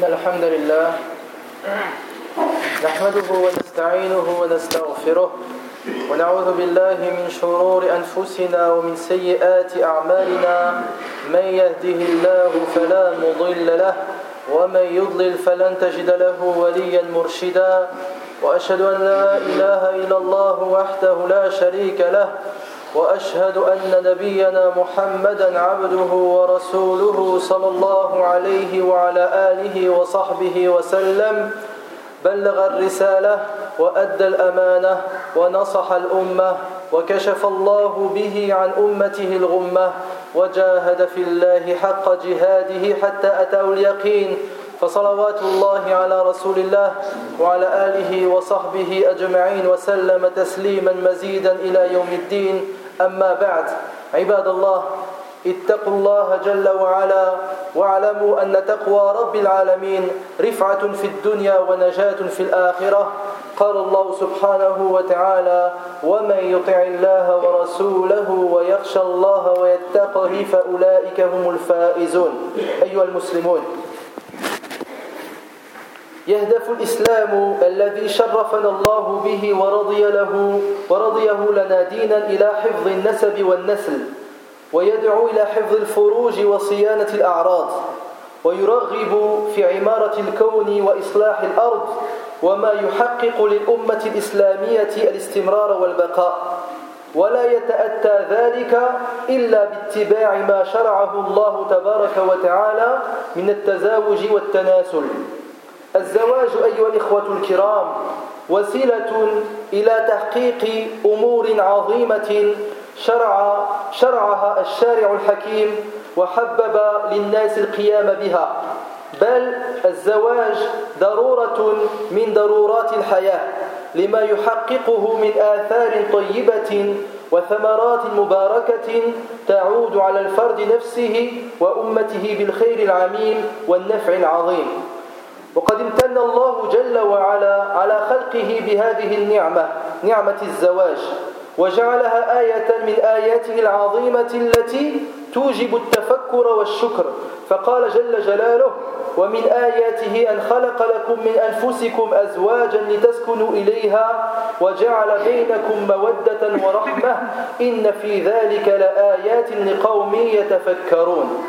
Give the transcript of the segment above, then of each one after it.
إن الحمد لله نحمده ونستعينه ونستغفره ونعوذ بالله من شرور أنفسنا ومن سيئات أعمالنا من يهده الله فلا مضل له ومن يضلل فلن تجد له وليا مرشدا وأشهد أن لا إله إلا الله وحده لا شريك له وأشهد أن نبينا محمدا عبده ورسوله صلى الله عليه وعلى آله وصحبه وسلم بلغ الرسالة وأدى الأمانة ونصح الأمة وكشف الله به عن أمته الغمة وجاهد في الله حق جهاده حتى أتاه اليقين. فصلوات الله على رسول الله وعلى آله وصحبه أجمعين وسلم تسليما مزيدا إلى يوم الدين. أما بعد عباد الله اتقوا الله جل وعلا واعلموا أن تقوى رب العالمين رفعة في الدنيا ونجاة في الآخرة. قال الله سبحانه وتعالى ومن يطع الله ورسوله ويخشى الله ويتقه فأولئك هم الفائزون. أيها المسلمون يهدف الإسلام الذي شرفنا الله به ورضي له ورضيه لنا دينا إلى حفظ النسب والنسل ويدعو إلى حفظ الفروج وصيانة الأعراض ويرغب في عمارة الكون وإصلاح الأرض وما يحقق للأمة الإسلامية الاستمرار والبقاء. ولا يتأتى ذلك إلا باتباع ما شرعه الله تبارك وتعالى من التزاوج والتناسل. الزواج أيها الإخوة الكرام وسيلة إلى تحقيق أمور عظيمة شرع شرعها الشارع الحكيم وحبب للناس القيام بها. بل الزواج ضرورة من ضرورات الحياة لما يحققه من آثار طيبة وثمرات مباركة تعود على الفرد نفسه وأمته بالخير العميم والنفع العظيم. وقد امتن الله جل وعلا على خلقه بهذه النعمة نعمة الزواج وجعلها آية من آياته العظيمة التي توجب التفكر والشكر. فقال جل جلاله ومن آياته أن خلق لكم من أنفسكم أزواجا لتسكنوا إليها وجعل بينكم مودة ورحمة إن في ذلك لآيات لقوم يتفكرون.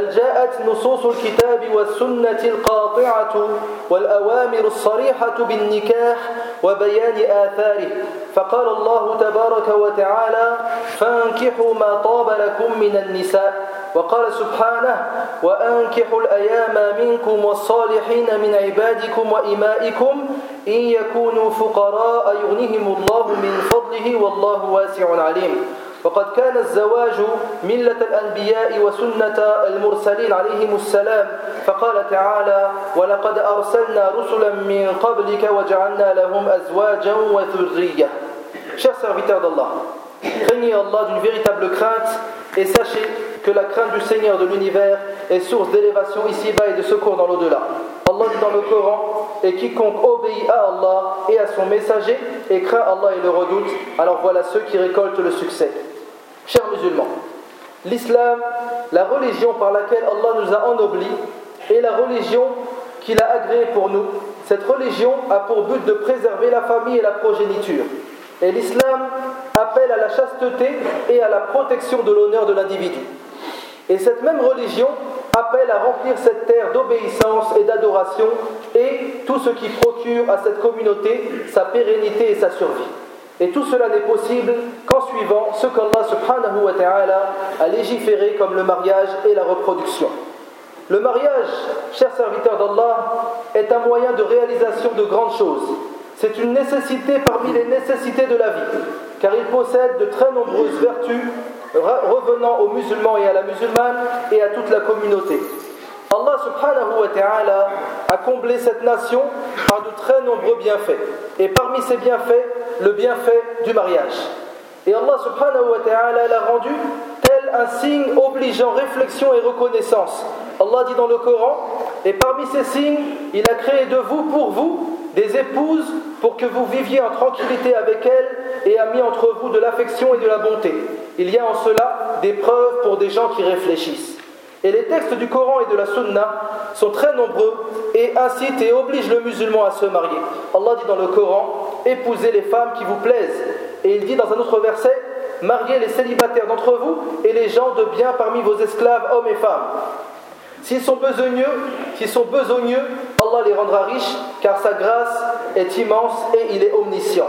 بل جاءت نصوص الكتاب والسنة القاطعة والأوامر الصريحة بالنكاح وبيان آثاره. فقال الله تبارك وتعالى فانكحوا ما طاب لكم من النساء وقال سبحانه وأنكحوا الأيام منكم والصالحين من عبادكم وإمائكم إن يكونوا فقراء يغنهم الله من فضله والله واسع عليم وقد كان الزواج ملة الأنبياء وسنة المرسلين عليهم السلام فقال تعالى ولقد أرسلنا رسلا من قبلك وجعلنا لهم أزواجا وذرية Chers serviteurs d'Allah, craignez Allah d'une véritable crainte et sachez que la crainte du Seigneur de l'univers est source d'élévation ici-bas et de secours dans l'au-delà. Allah dit dans le Coran Et quiconque obéit à Allah et à son messager et craint Allah et le redoute, alors voilà ceux qui récoltent le succès. Chers musulmans, l'islam, la religion par laquelle Allah nous a ennoblis, est la religion qu'il a agréée pour nous. Cette religion a pour but de préserver la famille et la progéniture. Et l'islam appelle à la chasteté et à la protection de l'honneur de l'individu. Et cette même religion appelle à remplir cette terre d'obéissance et d'adoration et tout ce qui procure à cette communauté sa pérennité et sa survie. Et tout cela n'est possible qu'en suivant ce qu'Allah subhanahu wa ta'ala a légiféré comme le mariage et la reproduction. Le mariage, chers serviteurs d'Allah, est un moyen de réalisation de grandes choses. C'est une nécessité parmi les nécessités de la vie, car il possède de très nombreuses vertus revenant aux musulmans et à la musulmane et à toute la communauté. Allah subhanahu wa ta'ala a comblé cette nation par de très nombreux bienfaits. Et parmi ces bienfaits, le bienfait du mariage. Et Allah subhanahu wa ta'ala l'a rendu tel un signe obligeant réflexion et reconnaissance. Allah dit dans le Coran, et parmi ces signes, il a créé de vous pour vous des épouses pour que vous viviez en tranquillité avec elles et a mis entre vous de l'affection et de la bonté. Il y a en cela des preuves pour des gens qui réfléchissent. Et les textes du Coran et de la Sunna sont très nombreux et incitent et obligent le musulman à se marier. Allah dit dans le Coran Épousez les femmes qui vous plaisent. Et il dit dans un autre verset Mariez les célibataires d'entre vous et les gens de bien parmi vos esclaves, hommes et femmes. S'ils sont besogneux, s'ils sont besogneux, Allah les rendra riches, car sa grâce est immense et il est omniscient.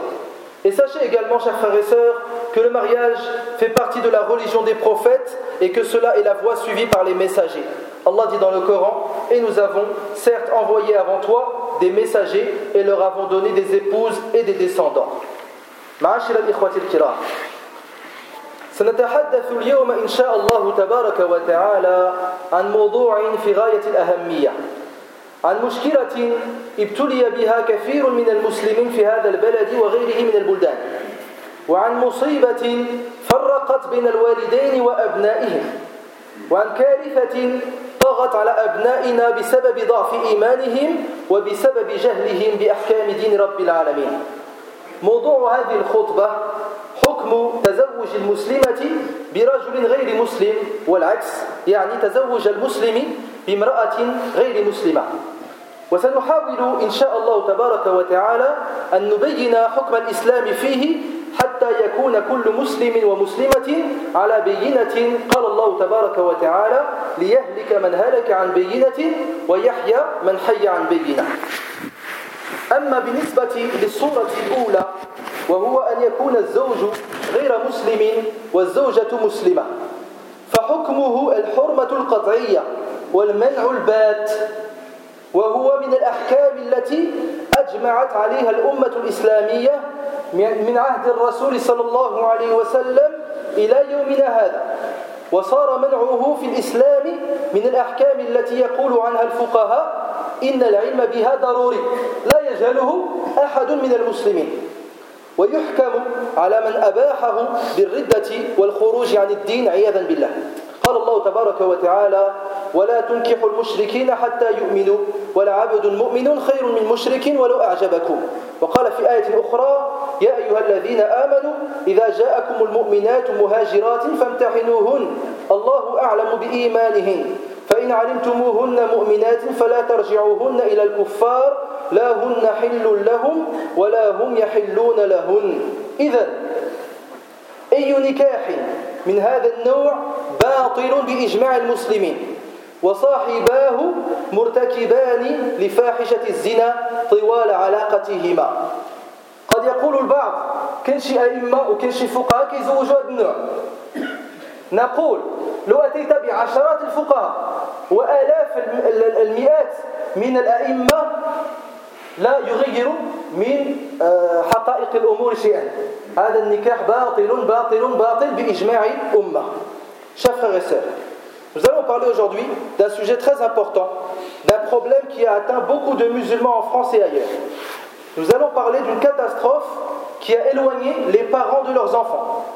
Et sachez également, chers frères et sœurs, que le mariage fait partie de la religion des prophètes et que cela est la voie suivie par les messagers. Allah dit dans le Coran Et nous avons certes envoyé avant toi des messagers et leur avons donné des épouses et des descendants. سنتحدث اليوم إن شاء الله تبارك وتعالى عن موضوع في غاية الأهمية عن مشكلة ابتلي بها كثير من المسلمين في هذا البلد وغيره من البلدان. وعن مصيبة فرقت بين الوالدين وأبنائهم. وعن كارثة طغت على أبنائنا بسبب ضعف إيمانهم وبسبب جهلهم بأحكام دين رب العالمين. موضوع هذه الخطبة حكم تزوج المسلمة برجل غير مسلم والعكس يعني تزوج المسلم بامرأة غير مسلمة. وسنحاول إن شاء الله تبارك وتعالى أن نبين حكم الإسلام فيه حتى يكون كل مسلم ومسلمة على بينة. قال الله تبارك وتعالى ليهلك من هلك عن بينة ويحيى من حي عن بينة. أما بالنسبة للصورة الأولى وهو أن يكون الزوج غير مسلم والزوجة مسلمة فحكمه الحرمة القطعية والمنع البات. وهو من الأحكام التي أجمعت عليها الأمة الإسلامية من عهد الرسول صلى الله عليه وسلم إلى يومنا هذا. وصار منعه في الإسلام من الأحكام التي يقول عنها الفقهاء إن العلم بها ضروري لا يجهله أحد من المسلمين. ويحكم على من أباحه بالردة والخروج عن الدين عياذا بالله. قال الله تبارك وتعالى ولا تنكحوا المشركين حتى يؤمنوا ولعبد مؤمن خير من مشرك ولو أعجبكم. وقال في آية أخرى يا أيها الذين آمنوا إذا جاءكم المؤمنات مهاجرات فامتحنوهن الله أعلم بإيمانهن فإن علمتموهن مؤمنات فلا ترجعوهن إلى الكفار لا هن حل لهم ولا هم يحلون لهن. إذا أي نكاح من هذا النوع باطل بإجماع المسلمين. وصاحباه مرتكبان لفاحشة الزنا طوال علاقتهما. قد يقول البعض كل شيء أئمة وكل شيء فقهاء كيزوجوا هذا النوع. نقول لو أتيت بعشرات الفقهاء وآلاف المئات من الأئمة لا يغير من آه، حقائق الأمور شيئا هذا النكاح باطل باطل باطل بإجماع أمة Chers frères et sœurs, nous allons parler aujourd'hui d'un sujet très important, d'un problème qui a atteint beaucoup de musulmans en France et ailleurs. Nous allons parler d'une catastrophe qui a éloigné les parents de leurs enfants,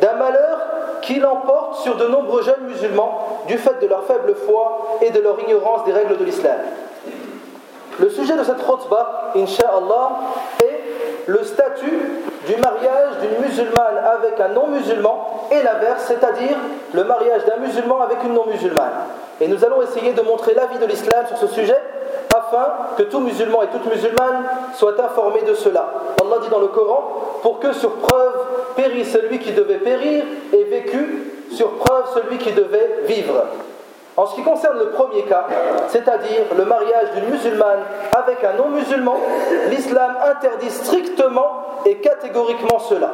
d'un malheur qui l'emporte sur de nombreux jeunes musulmans du fait de leur faible foi et de leur ignorance des règles de l'islam. Le sujet de cette khutbah, Inch'Allah, est le statut du mariage d'une musulmane avec un non-musulman et l'inverse, c'est-à-dire le mariage d'un musulman avec une non-musulmane. Et nous allons essayer de montrer l'avis de l'islam sur ce sujet afin que tout musulman et toute musulmane soient informés de cela. Allah dit dans le Coran pour que sur preuve périsse celui qui devait périr et vécu sur preuve celui qui devait vivre. En ce qui concerne le premier cas, c'est-à-dire le mariage d'une musulmane avec un non-musulman, l'islam interdit strictement et catégoriquement cela.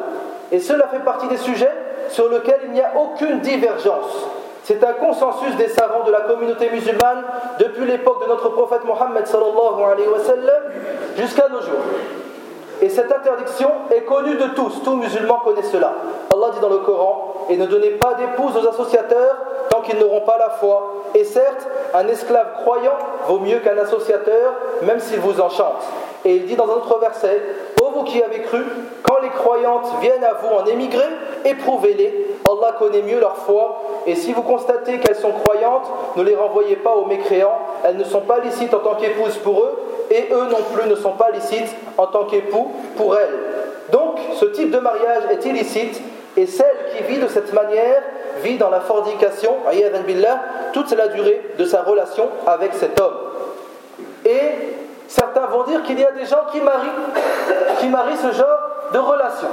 Et cela fait partie des sujets sur lesquels il n'y a aucune divergence. C'est un consensus des savants de la communauté musulmane depuis l'époque de notre prophète Mohammed jusqu'à nos jours. Et cette interdiction est connue de tous, tout musulman connaît cela. Allah dit dans le Coran Et ne donnez pas d'épouse aux associateurs qu'ils n'auront pas la foi. Et certes, un esclave croyant vaut mieux qu'un associateur, même s'il vous enchante. Et il dit dans un autre verset Ô vous qui avez cru, quand les croyantes viennent à vous en émigrer, éprouvez-les. Allah connaît mieux leur foi. Et si vous constatez qu'elles sont croyantes, ne les renvoyez pas aux mécréants. Elles ne sont pas licites en tant qu'épouses pour eux, et eux non plus ne sont pas licites en tant qu'époux pour elles. Donc, ce type de mariage est illicite, et celle qui vit de cette manière vit dans la fornication, billah, toute la durée de sa relation avec cet homme. Et certains vont dire qu'il y a des gens qui marient, qui marient ce genre de relation.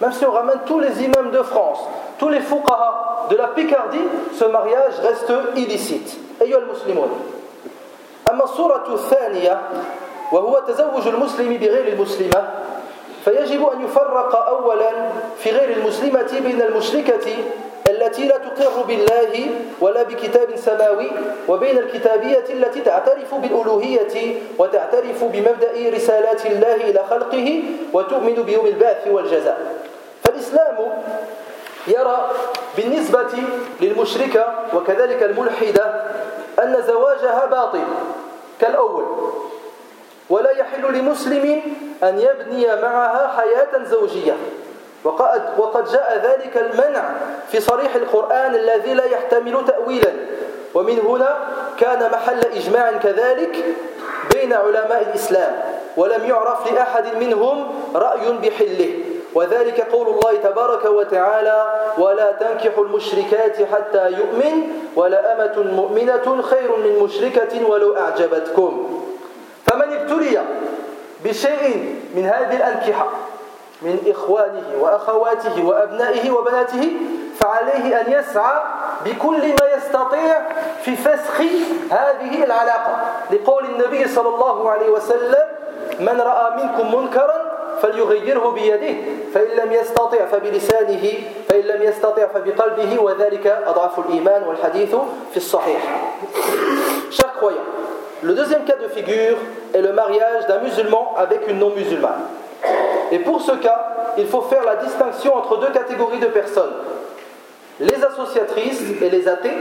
Même si on ramène tous les imams de France, tous les fuqaha de la Picardie, ce mariage reste illicite. أيها المسلمون أما الصورة الثانية وهو تزوج المسلم بغير المسلمة فيجب أن يفرق أولا في غير المسلمة بين المشركة التي لا تقر بالله ولا بكتاب سماوي وبين الكتابية التي تعترف بالألوهية وتعترف بمبدأ رسالات الله إلى خلقه وتؤمن بيوم البعث والجزاء. فالإسلام يرى بالنسبة للمشركة وكذلك الملحدة أن زواجها باطل كالأول. ولا يحل لمسلم أن يبني معها حياة زوجية. وقد, وقد جاء ذلك المنع في صريح القرآن الذي لا يحتمل تأويلا. ومن هنا كان محل إجماع كذلك بين علماء الإسلام ولم يعرف لأحد منهم رأي بحله. وذلك قول الله تبارك وتعالى ولا تنكحوا المشركات حتى يؤمن ولا أمة مؤمنة خير من مشركة ولو أعجبتكم. فمن ابتلي بشيء من هذه الأنكحة؟ من إخوانه وأخواته وأبنائه وبناته فعليه أن يسعى بكل ما يستطيع في فسخ هذه العلاقة لقول النبي صلى الله عليه وسلم من رأى منكم منكرا فليغيره بيده فإن لم يستطع فبلسانه فإن لم يستطع فبقلبه وذلك أضعف الإيمان والحديث في الصحيح Chers croyants, le deuxième cas de figure est le mariage d'un musulman avec une non-musulmane. Et pour ce cas, il faut faire la distinction entre deux catégories de personnes. Les associatrices et les athées,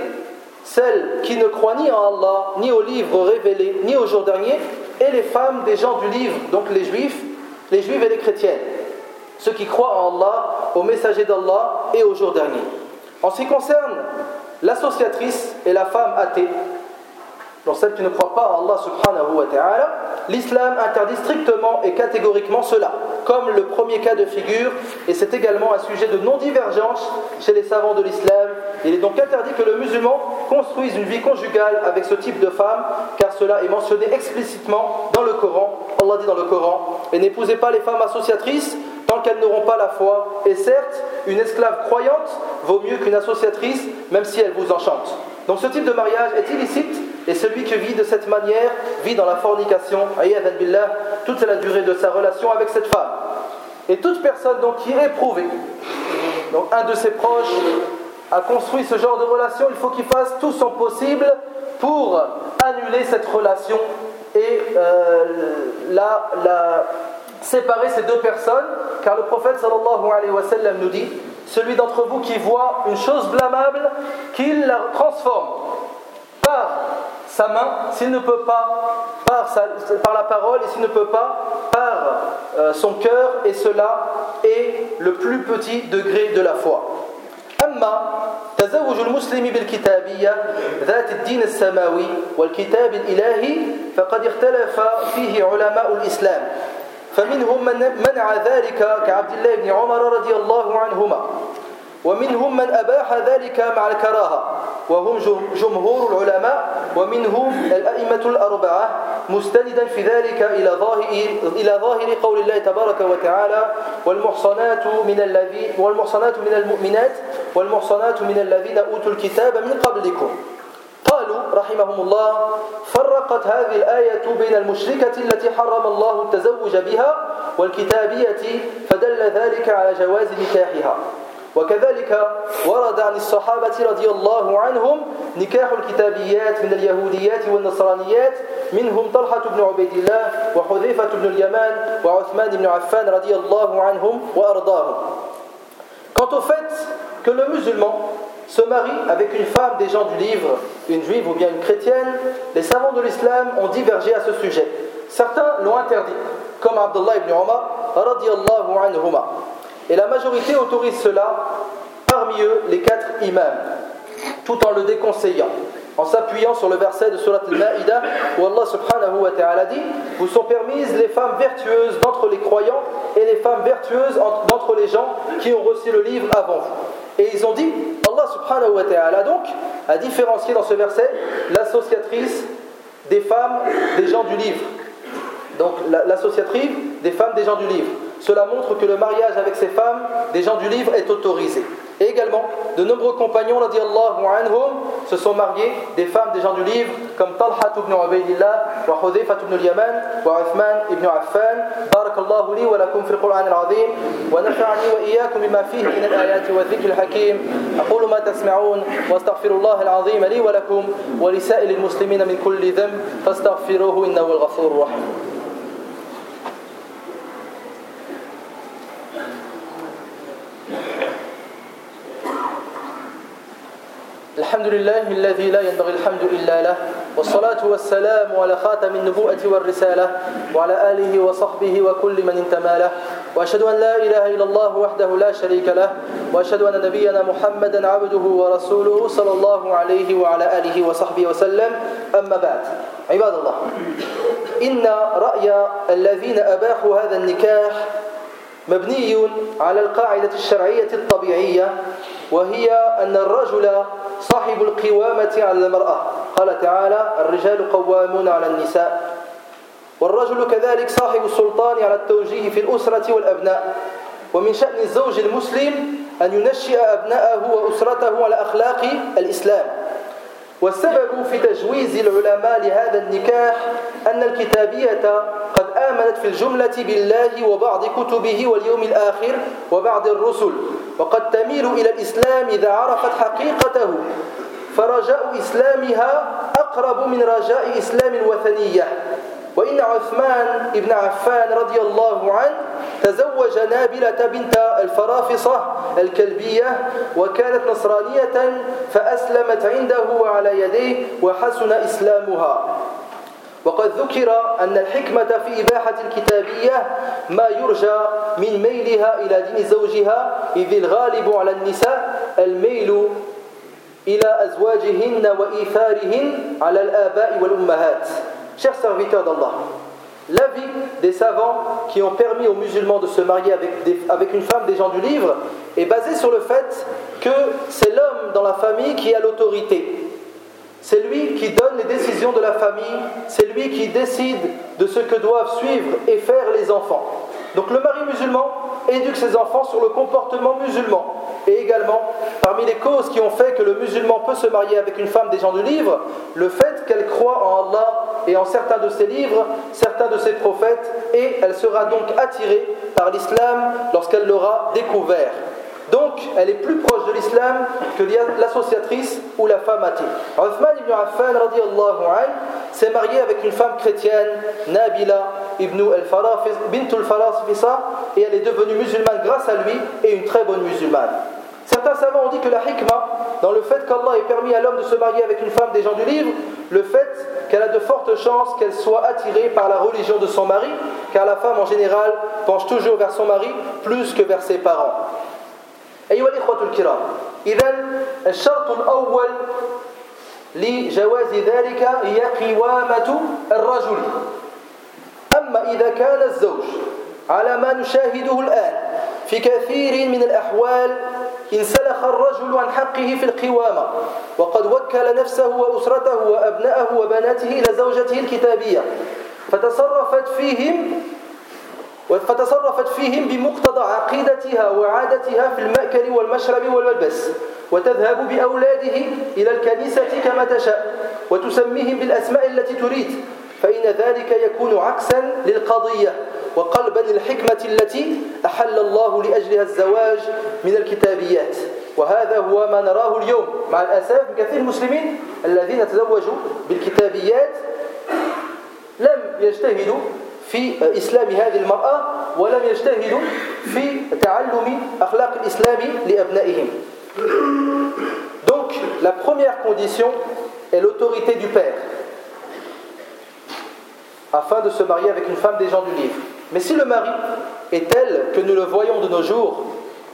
celles qui ne croient ni en Allah, ni au livre révélé, ni au jour dernier, et les femmes des gens du livre, donc les juifs, les juifs et les chrétiennes, ceux qui croient en Allah, au messager d'Allah et au jour dernier. En ce qui concerne l'associatrice et la femme athée, donc celle qui ne croit pas en Allah l'islam interdit strictement et catégoriquement cela, comme le premier cas de figure, et c'est également un sujet de non-divergence chez les savants de l'islam. Il est donc interdit que le musulman construise une vie conjugale avec ce type de femme, car cela est mentionné explicitement dans le Coran. Allah dit dans le Coran, et n'épousez pas les femmes associatrices tant qu'elles n'auront pas la foi, et certes, une esclave croyante vaut mieux qu'une associatrice, même si elle vous enchante. Donc ce type de mariage est illicite et celui qui vit de cette manière vit dans la fornication, billah, toute la durée de sa relation avec cette femme. Et toute personne donc qui est éprouvée, donc un de ses proches a construit ce genre de relation, il faut qu'il fasse tout son possible pour annuler cette relation et euh, la, séparer ces deux personnes, car le prophète sallallahu alayhi wa sallam nous dit celui d'entre vous qui voit une chose blâmable, qu'il la transforme par sa main, s'il ne peut pas, par, par la parole, et s'il ne peut pas, par euh, son cœur, et cela est le plus petit degré de la foi. أما تزوج المسلم بالكتابية ذات الدين السماوي والكتاب الإلهي فقد اختلف فيه علماء الإسلام فمنهم من منع ذلك كعبد الله بن عمر رضي الله عنهما ومنهم من أباح ذلك مع الكراهة وهم جمهور العلماء ومنهم الأئمة الأربعة مستندا في ذلك إلى ظاهر, إلى ظاهر قول الله تبارك وتعالى والمحصنات من الذين والمحصنات من المؤمنات والمحصنات من الذين أوتوا الكتاب من قبلكم. قالوا رحمهم الله فرقت هذه الآية بين المشركة التي حرم الله التزوج بها والكتابية فدل ذلك على جواز نكاحها. وكذلك ورد عن الصحابة رضي الله عنهم نكاح الكتابيات من اليهوديات والنصرانيات منهم طلحة بن عبيد الله وحذيفة بن اليمان وعثمان بن عفان رضي الله عنهم وأرضاهم Quant au fait que le musulman se marie avec une femme des gens du livre, une juive ou bien une chrétienne, les savants de l'islam ont divergé à ce sujet. Certains l'ont interdit, comme Abdullah ibn Omar, anhuma. Et la majorité autorise cela, parmi eux les quatre imams, tout en le déconseillant, en s'appuyant sur le verset de Surat al-Ma'ida où Allah subhanahu wa ta'ala dit Vous sont permises les femmes vertueuses d'entre les croyants et les femmes vertueuses d'entre les gens qui ont reçu le livre avant vous. Et ils ont dit, Allah subhanahu wa ta'ala donc a différencié dans ce verset l'associatrice des femmes des gens du livre. Donc l'associatrice des femmes des gens du livre. Cela montre que le mariage avec ces femmes des gens du livre est autorisé. Et également, de nombreux compagnons, anhum, se sont mariés des femmes des gens du livre, comme Talha ibn Ubaydillah, wa Hudhayfa ibn al-Yaman, wa Uthman ibn Affan. Barakallahu li wa lakum fil Qur'an al-Azim, wa nafa'ani wa iyyakum bima fihi min al-ayati wa dhikr al-hakim. أقول ما تسمعون واستغفر الله العظيم لي ولكم ولسائر المسلمين من كل ذنب فاستغفروه إنه الغفور الرحيم الحمد لله الذي لا ينبغي الحمد إلا له والصلاة والسلام على خاتم النبوءة والرسالة وعلى آله وصحبه وكل من انتمى له. وأشهد أن لا إله إلا الله وحده لا شريك له وأشهد أن نبينا محمدا عبده ورسوله صلى الله عليه وعلى آله وصحبه وسلم. أما بعد عباد الله إن رأي الذين أباحوا هذا النكاح مبني على القاعدة الشرعية الطبيعية وهي أن الرجل صاحب القوامة على المرأة. قال تعالى الرجال قوامون على النساء. والرجل كذلك صاحب السلطان على التوجيه في الأسرة والأبناء. ومن شأن الزوج المسلم أن ينشئ أبناءه وأسرته على أخلاق الإسلام. والسبب في تجويز العلماء لهذا النكاح أن الكتابية قد آمنت في الجملة بالله وبعض كتبه واليوم الآخر وبعض الرسل وقد تميل إلى الإسلام إذا عرفت حقيقته. فرجاء إسلامها أقرب من رجاء إسلام الوثنية. وإن عثمان بن عفان رضي الله عنه تزوج نابلة بنت الفرافصة الكلبية وكانت نصرانية فأسلمت عنده وعلى يديه وحسن إسلامها. وقد ذكر أن الحكمة في إباحة الكتابية ما يرجى من ميلها إلى دين زوجها إذ الغالب على النساء الميل إلى أزواجهن وإيثارهن على الآباء والأمهات. Chers serviteurs d'Allah, l'avis des savants qui ont permis aux musulmans de se marier avec, avec une femme des gens du livre est basé sur le fait que c'est l'homme dans la famille qui a l'autorité. C'est lui qui donne les décisions de la famille, c'est lui qui décide de ce que doivent suivre et faire les enfants. Donc le mari musulman éduque ses enfants sur le comportement musulman. Et également, parmi les causes qui ont fait que le musulman peut se marier avec une femme des gens du livre, le fait qu'elle croit en Allah et en certains de ses livres, de ses prophètes, et elle sera donc attirée par l'islam lorsqu'elle l'aura découvert. Donc, elle est plus proche de l'islam que l'associatrice ou la femme athée. Uthman ibn Affan s'est marié avec une femme chrétienne, Nabila ibn al-Farafisa, et elle est devenue musulmane grâce à lui et une très bonne musulmane. Certains savants ont dit que la hikmah, dans le fait qu'Allah ait permis à l'homme de se marier avec une femme des gens du livre, le fait qu'elle a de fortes chances qu'elle soit attirée par la religion de son mari, car la femme en général penche toujours vers son mari plus que vers ses parents. أيها الإخوة الكرام إذا الشرط الأول لجواز ذلك هي قوامة الرجل أما إذا كان الزوج على ما نشاهده الآن في كثير من الأحوال انسلخ الرجل عن حقه في القوامة وقد وكل نفسه وأسرته وأبنائه وبناته إلى زوجته الكتابية فتصرفت فيهم فتصرفت فيهم بمقتضى عقيدتها وعادتها في المأكل والمشرب والملبس وتذهب بأولاده إلى الكنيسة كما تشاء وتسميهم بالأسماء التي تريد فإن ذلك يكون عكسا للقضية. وقلبا للحكمة التي أحل الله لأجلها الزواج من الكتابيات وهذا هو ما نراه اليوم مع الأسف كثير المسلمين الذين تزوجوا بالكتابيات لم يجتهدوا في إسلام هذه المرأة ولم يجتهدوا في تعلم أخلاق الإسلام لأبنائهم Donc, la première condition est l'autorité du père, afin de se marier avec une femme des gens du livre. Mais si le mari est tel que nous le voyons de nos jours,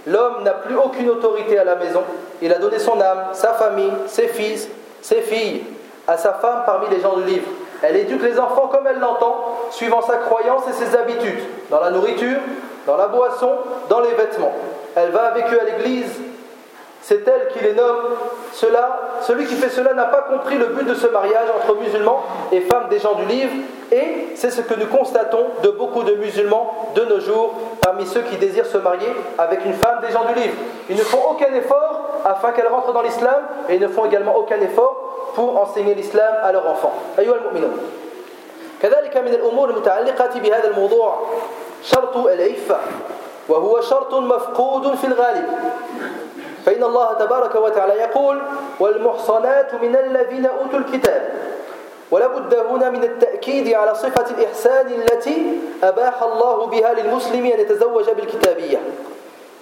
l'homme n'a plus aucune autorité à la maison, il a donné son âme, sa famille, ses fils, ses filles, à sa femme parmi les gens du livre. Elle éduque les enfants comme elle l'entend, suivant sa croyance et ses habitudes, dans la nourriture, dans la boisson, dans les vêtements. Elle va avec eux à l'église c'est elle qui les nomme. Cela, celui qui fait cela n'a pas compris le but de ce mariage entre musulmans et femmes des gens du livre. Et c'est ce que nous constatons de beaucoup de musulmans de nos jours, parmi ceux qui désirent se marier avec une femme des gens du livre. Ils ne font aucun effort afin qu'elle rentre dans l'islam et ils ne font également aucun effort pour enseigner l'islam à leurs enfants. كذلك من الأمور المتعلقة بهذا الموضوع شرط العفة وهو شرط مفقود في الغالب فإن الله تبارك وتعالى يقول والمحصنات من الذين أوتوا الكتاب. ولا بد هنا من التأكيد على صفة الإحسان التي أباح الله بها للمسلم أن يتزوج بالكتابية.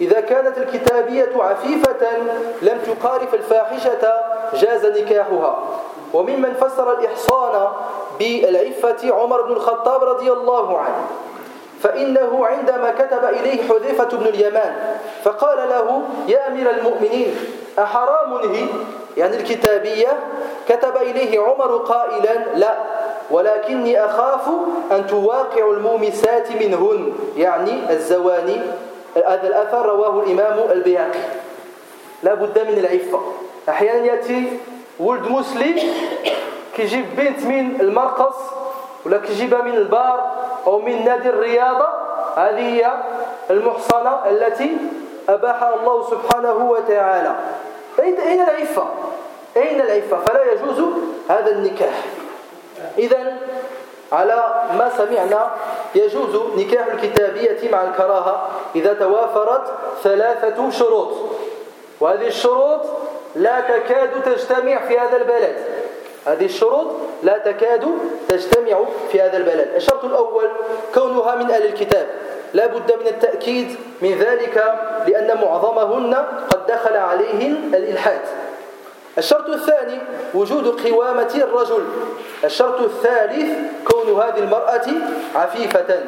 إذا كانت الكتابية عفيفة لم تقارف الفاحشة جاز نكاحها. وممن فسر الإحصان بالعفة عمر بن الخطاب رضي الله عنه. فإنه عندما كتب إليه حذيفة بن اليمان فقال له يا أمير المؤمنين أحرام هي؟ يعني الكتابية كتب إليه عمر قائلا لا ولكني أخاف أن تواقع المومسات منهن. يعني الزواني هذا الأثر رواه الإمام البيهقي لا بد من العفة. أحيانا يأتي ولد مسلم كيجيب بنت من المرقص ولا كيجيبها من البار أو من نادي الرياضة هذه هي المحصنة التي أباحها الله سبحانه وتعالى أين العفة؟ أين العفة؟ فلا يجوز هذا النكاح إذا على ما سمعنا يجوز نكاح الكتابية مع الكراهة إذا توافرت ثلاثة شروط وهذه الشروط لا تكاد تجتمع في هذا البلد هذه الشروط لا تكاد تجتمع في هذا البلد. الشرط الأول كونها من أهل الكتاب. لا بد من التأكيد من ذلك لأن معظمهن قد دخل عليهن الإلحاد. الشرط الثاني وجود قوامة الرجل. الشرط الثالث كون هذه المرأة عفيفة.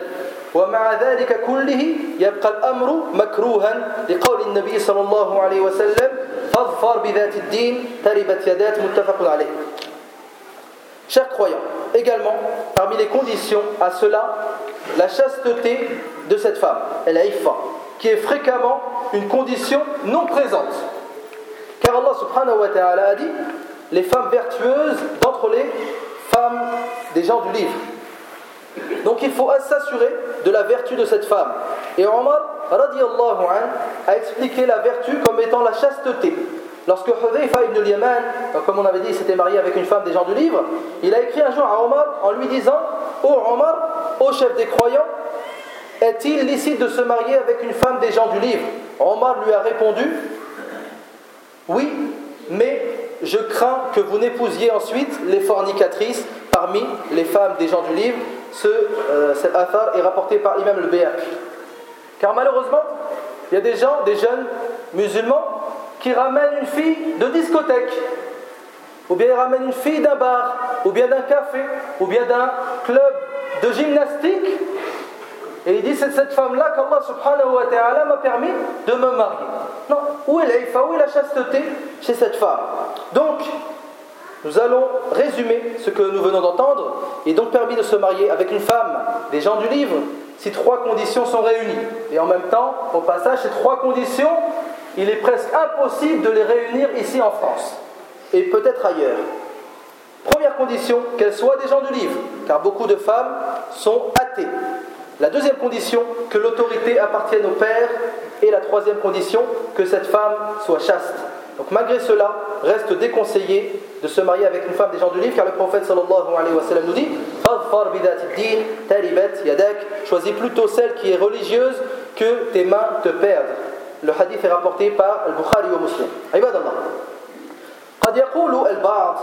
ومع ذلك كله يبقى الأمر مكروها. لقول النبي صلى الله عليه وسلم فاظفر بذات الدين. تربت يدات متفق عليه. Chers croyants, également, parmi les conditions à cela, la chasteté de cette femme, elle a ifa, qui est fréquemment une condition non présente. Car Allah subhanahu wa ta'ala a dit les femmes vertueuses d'entre les femmes des gens du livre. Donc il faut s'assurer de la vertu de cette femme. Et Omar, radiallahu a expliqué la vertu comme étant la chasteté. Lorsque Hudayfa ibn al-Yaman, comme on avait dit, s'était marié avec une femme des gens du livre, il a écrit un jour à Omar en lui disant Ô oh Omar, ô chef des croyants, est-il licite de se marier avec une femme des gens du livre? Omar lui a répondu Oui, mais je crains que vous n'épousiez ensuite les fornicatrices parmi les femmes des gens du livre. Ce, euh, cet affaire est rapporté par l'imam le Béak. Car malheureusement, il y a des gens, des jeunes musulmans, qui ramène une fille de discothèque, ou bien il ramène une fille d'un bar, ou bien d'un café, ou bien d'un club de gymnastique, et il dit c'est cette femme-là qu'Allah subhanahu wa ta'ala m'a permis de me marier. Non, où est? L'aifa, où est la chasteté chez cette femme? Donc, nous allons résumer ce que nous venons d'entendre. Il est donc permis de se marier avec une femme des gens du livre si trois conditions sont réunies. Et en même temps, au passage, ces trois conditions il est presque impossible de les réunir ici en France et peut-être ailleurs. Première condition, qu'elles soient des gens du livre, car beaucoup de femmes sont athées. La deuxième condition, que l'autorité appartienne au père. Et la troisième condition, que cette femme soit chaste. Donc malgré cela, reste déconseillé de se marier avec une femme des gens du livre, car le prophète sallallahu alayhi wa sallam nous dit Choisis plutôt celle qui est religieuse que tes mains te perdent. Le hadith est rapporté par Al-Bukhari wa Muslim. عباد قد يقول البعض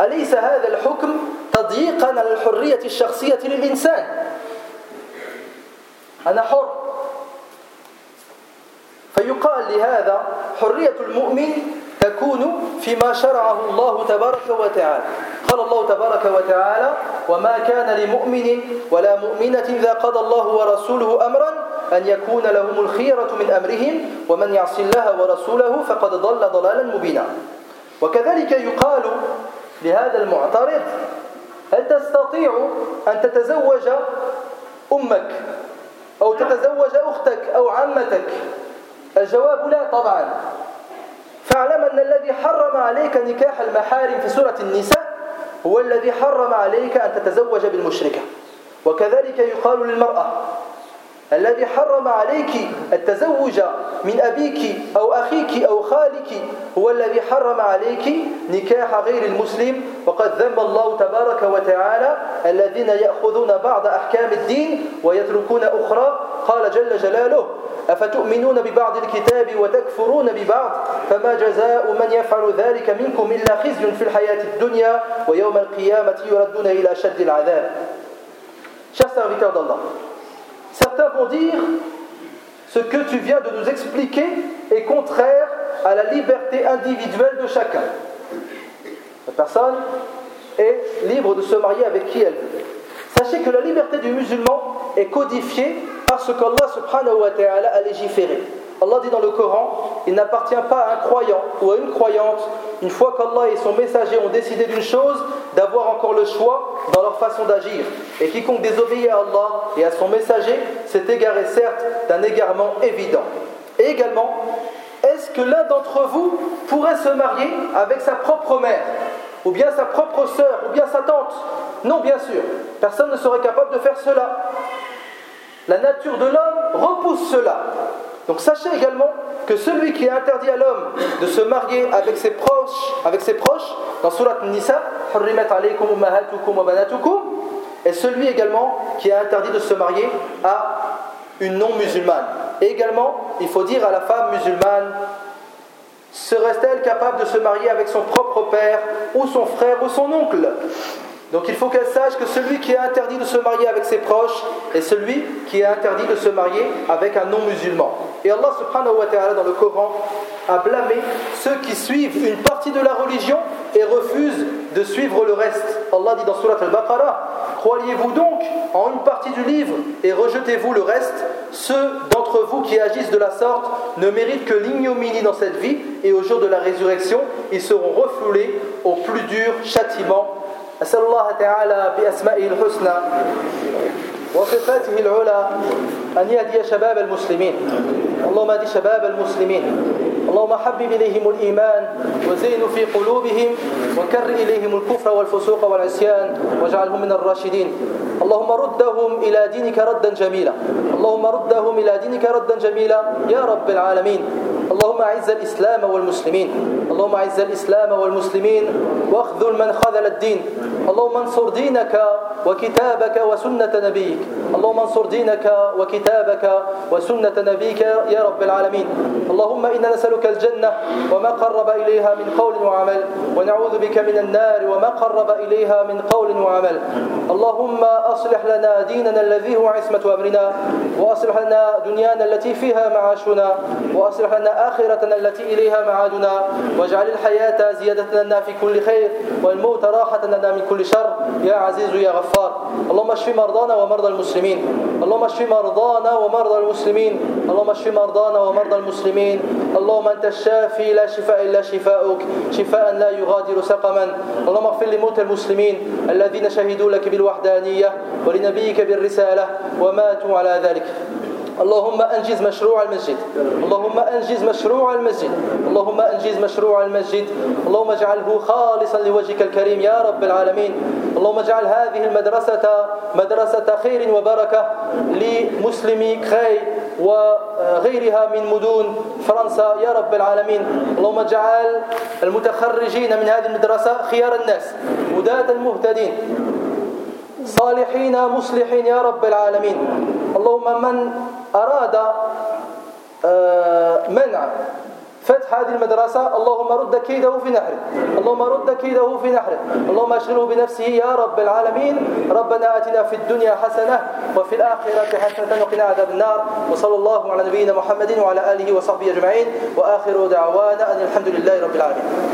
أليس هذا الحكم تضييقا على الحرية الشخصية للإنسان؟ أنا حر. فيقال لهذا حرية المؤمن تكون فيما شرعه الله تبارك وتعالى. قال الله تبارك وتعالى وما كان لمؤمن ولا مؤمنة إذا قضى الله ورسوله أمرا أن يكون لهم الخيرة من أمرهم ومن يعص الله ورسوله فقد ضل ضلالا مبينا. وكذلك يقال لهذا المعترض هل تستطيع أن تتزوج أمك أو تتزوج أختك أو عمتك؟ الجواب لا طبعا. فاعلم أن الذي حرم عليك نكاح المحارم في سورة النساء هو الذي حرم عليك أن تتزوج بالمشركة. وكذلك يقال للمرأة الذي حرم عليك التزوج من أبيك أو أخيك أو خالك هو الذي حرم عليك نكاح غير المسلم. وقد ذم الله تبارك وتعالى الذين يأخذون بعض أحكام الدين ويتركون أخرى. قال جل جلاله أفتؤمنون ببعض الكتاب وتكفرون ببعض؟ فما جزاء من يفعل ذلك منكم إلا خزي في الحياة الدنيا ويوم القيامة يردون إلى شد العذاب. Chers serviteurs d'Allah, certains vont dire ce que tu viens de nous expliquer est contraire à la liberté individuelle de chacun. La personne est libre de se marier avec qui elle veut. Sachez que la liberté du musulman est codifiée par ce qu'Allah subhanahu wa ta'ala a légiféré. Allah dit dans le Coran, il n'appartient pas à un croyant ou à une croyante, une fois qu'Allah et son messager ont décidé d'une chose, d'avoir encore le choix dans leur façon d'agir. Et quiconque désobéit à Allah et à son messager s'est égaré certes d'un égarement évident. Et également, est-ce que l'un d'entre vous pourrait se marier avec sa propre mère, ou bien sa propre sœur, ou bien sa tante? Non, bien sûr. Personne ne serait capable de faire cela. La nature de l'homme repousse cela. Donc sachez également que celui qui a interdit à l'homme de se marier avec ses proches, avec ses proches dans Surat Nisa, est celui également qui a interdit de se marier à une non-musulmane. Et également, il faut dire à la femme musulmane, serait-elle capable de se marier avec son propre père ou son frère ou son oncle? Donc il faut qu'elle sache que celui qui est interdit de se marier avec ses proches est celui qui est interdit de se marier avec un non-musulman. Et Allah subhanahu wa ta'ala dans le Coran a blâmé ceux qui suivent une partie de la religion et refusent de suivre le reste. Allah dit dans Surat al-Baqarah Croyez-vous donc en une partie du livre et rejetez-vous le reste? Ceux d'entre vous qui agissent de la sorte ne méritent que l'ignominie dans cette vie et au jour de la résurrection, ils seront refoulés au plus dur châtiment وصفاته العلى أن يهدي شباب المسلمين. اللهم اهد شباب المسلمين. اللهم حبب إليهم الإيمان وزين في قلوبهم وكر إليهم الكفر والفسوق والعصيان واجعلهم من الراشدين. اللهم ردهم إلى دينك ردا جميلا. اللهم ردهم إلى دينك ردا جميلا. يا رب العالمين. اللهم أعز الإسلام والمسلمين. اللهم أعز الإسلام والمسلمين. واخذل من خذل الدين. اللهم انصر دينك وكتابك وسنة نبيك. اللهم انصر دينك وكتابك وسنة نبيك يا رب العالمين. اللهم إنا نسألك الجنة وما قرب إليها من قول وعمل ونعوذ بك من النار وما قرب إليها من قول وعمل. اللهم أصلح لنا ديننا الذي هو عصمة أمرنا وأصلح لنا دنيانا التي فيها معاشنا وأصلح لنا آخرتنا التي إليها معادنا واجعل الحياة زيادة لنا في كل خير والموت راحة لنا من كل شر. يا عزيز يا غفار. اللهم اشف مرضانا ومرضى المسلمين. اللهم اشف مرضانا ومرضى المسلمين. اللهم اشف مرضانا ومرضى المسلمين. اللهم أنت الشافي لا شفاء إلا شفاؤك. شفاء لا يغادر سقما. اللهم اغفر لموتى المسلمين الذين شهدوا لك بالوحدانية ولنبيك بالرسالة. وماتوا على ذلك. اللهم أنجز مشروع المسجد. اللهم أنجز مشروع المسجد. اللهم أنجز مشروع المسجد. اللهم اجعله خالصا لوجهك الكريم يا رب العالمين. اللهم اجعل هذه المدرسة مدرسة خير وبركة لمسلمي كخي وغيرها من مدن فرنسا يا رب العالمين. اللهم اجعل المتخرجين من هذه المدرسة خيار الناس هداة المهتدين. صالحين مصلحين يا رب العالمين. اللهم من أراد آه، منع فتح هذه المدرسة اللهم رد كيده في نحره. اللهم رد كيده في نحره. اللهم أشغله بنفسه يا رب العالمين. ربنا آتنا في الدنيا حسنة وفي الآخرة حسنة وقنا عذاب النار. وصلى الله على نبينا محمد وعلى آله وصحبه أجمعين. وآخر دعوانا أن الحمد لله رب العالمين.